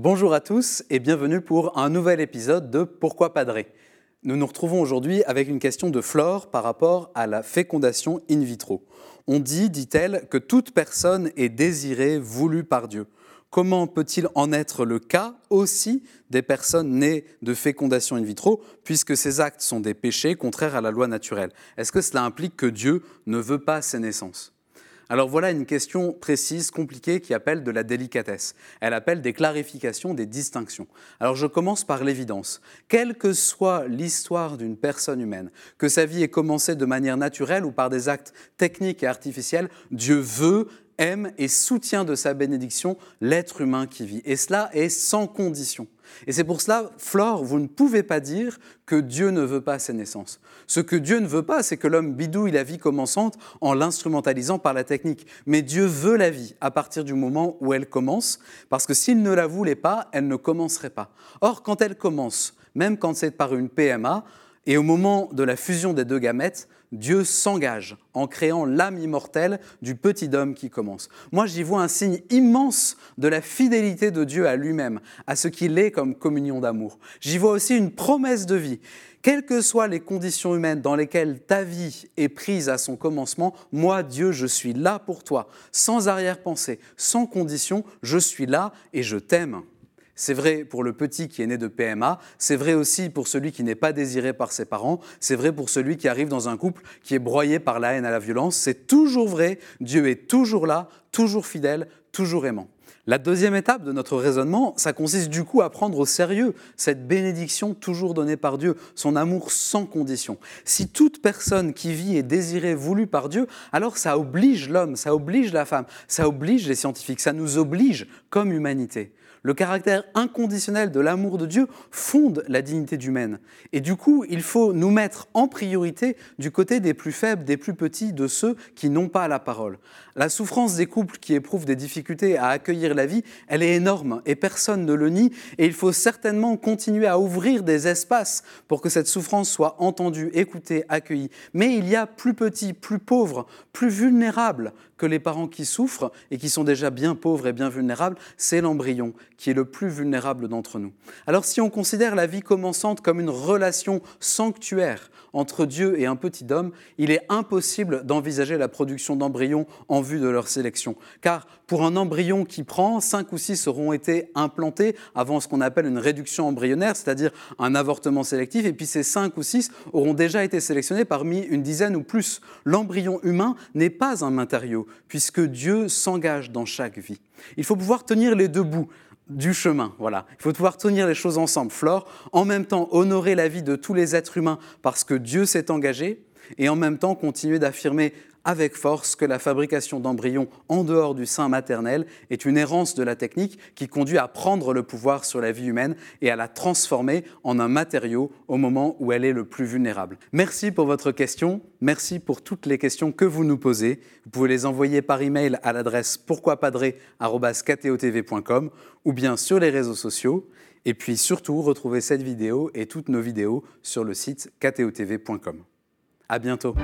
Bonjour à tous et bienvenue pour un nouvel épisode de Pourquoi Padré Nous nous retrouvons aujourd'hui avec une question de Flore par rapport à la fécondation in vitro. On dit, dit-elle, que toute personne est désirée, voulue par Dieu. Comment peut-il en être le cas aussi des personnes nées de fécondation in vitro, puisque ces actes sont des péchés contraires à la loi naturelle? Est-ce que cela implique que Dieu ne veut pas ces naissances? Alors voilà une question précise, compliquée, qui appelle de la délicatesse. Elle appelle des clarifications, des distinctions. Alors je commence par l'évidence. Quelle que soit l'histoire d'une personne humaine, que sa vie ait commencé de manière naturelle ou par des actes techniques et artificiels, Dieu veut aime et soutient de sa bénédiction l'être humain qui vit. Et cela est sans condition. Et c'est pour cela, Flore, vous ne pouvez pas dire que Dieu ne veut pas ces naissances. Ce que Dieu ne veut pas, c'est que l'homme bidouille la vie commençante en l'instrumentalisant par la technique. Mais Dieu veut la vie à partir du moment où elle commence, parce que s'il ne la voulait pas, elle ne commencerait pas. Or, quand elle commence, même quand c'est par une PMA, et au moment de la fusion des deux gamètes, Dieu s'engage en créant l'âme immortelle du petit homme qui commence. Moi, j'y vois un signe immense de la fidélité de Dieu à lui-même, à ce qu'il est comme communion d'amour. J'y vois aussi une promesse de vie. Quelles que soient les conditions humaines dans lesquelles ta vie est prise à son commencement, moi, Dieu, je suis là pour toi, sans arrière-pensée, sans condition, je suis là et je t'aime. C'est vrai pour le petit qui est né de PMA, c'est vrai aussi pour celui qui n'est pas désiré par ses parents, c'est vrai pour celui qui arrive dans un couple qui est broyé par la haine à la violence, c'est toujours vrai, Dieu est toujours là, toujours fidèle, toujours aimant. La deuxième étape de notre raisonnement, ça consiste du coup à prendre au sérieux cette bénédiction toujours donnée par Dieu, son amour sans condition. Si toute personne qui vit est désirée, voulue par Dieu, alors ça oblige l'homme, ça oblige la femme, ça oblige les scientifiques, ça nous oblige comme humanité. Le caractère inconditionnel de l'amour de Dieu fonde la dignité humaine. Et du coup, il faut nous mettre en priorité du côté des plus faibles, des plus petits, de ceux qui n'ont pas la parole. La souffrance des couples qui éprouvent des difficultés à accueillir la vie, elle est énorme et personne ne le nie. Et il faut certainement continuer à ouvrir des espaces pour que cette souffrance soit entendue, écoutée, accueillie. Mais il y a plus petits, plus pauvres, plus vulnérables que les parents qui souffrent et qui sont déjà bien pauvres et bien vulnérables, c'est l'embryon qui est le plus vulnérable d'entre nous. Alors si on considère la vie commençante comme une relation sanctuaire entre Dieu et un petit homme, il est impossible d'envisager la production d'embryons en vue de leur sélection. Car pour un embryon qui prend, 5 ou 6 auront été implantés avant ce qu'on appelle une réduction embryonnaire, c'est-à-dire un avortement sélectif, et puis ces 5 ou 6 auront déjà été sélectionnés parmi une dizaine ou plus. L'embryon humain n'est pas un matériau, puisque Dieu s'engage dans chaque vie. Il faut pouvoir tenir les deux bouts du chemin. Voilà. Il faut pouvoir tenir les choses ensemble. Flore, en même temps honorer la vie de tous les êtres humains parce que Dieu s'est engagé, et en même temps continuer d'affirmer avec force que la fabrication d'embryons en dehors du sein maternel est une errance de la technique qui conduit à prendre le pouvoir sur la vie humaine et à la transformer en un matériau au moment où elle est le plus vulnérable. Merci pour votre question, merci pour toutes les questions que vous nous posez. Vous pouvez les envoyer par email à l'adresse pourquoipadré@ktovtv.com ou bien sur les réseaux sociaux. Et puis surtout, retrouvez cette vidéo et toutes nos vidéos sur le site ktotv.com. À bientôt.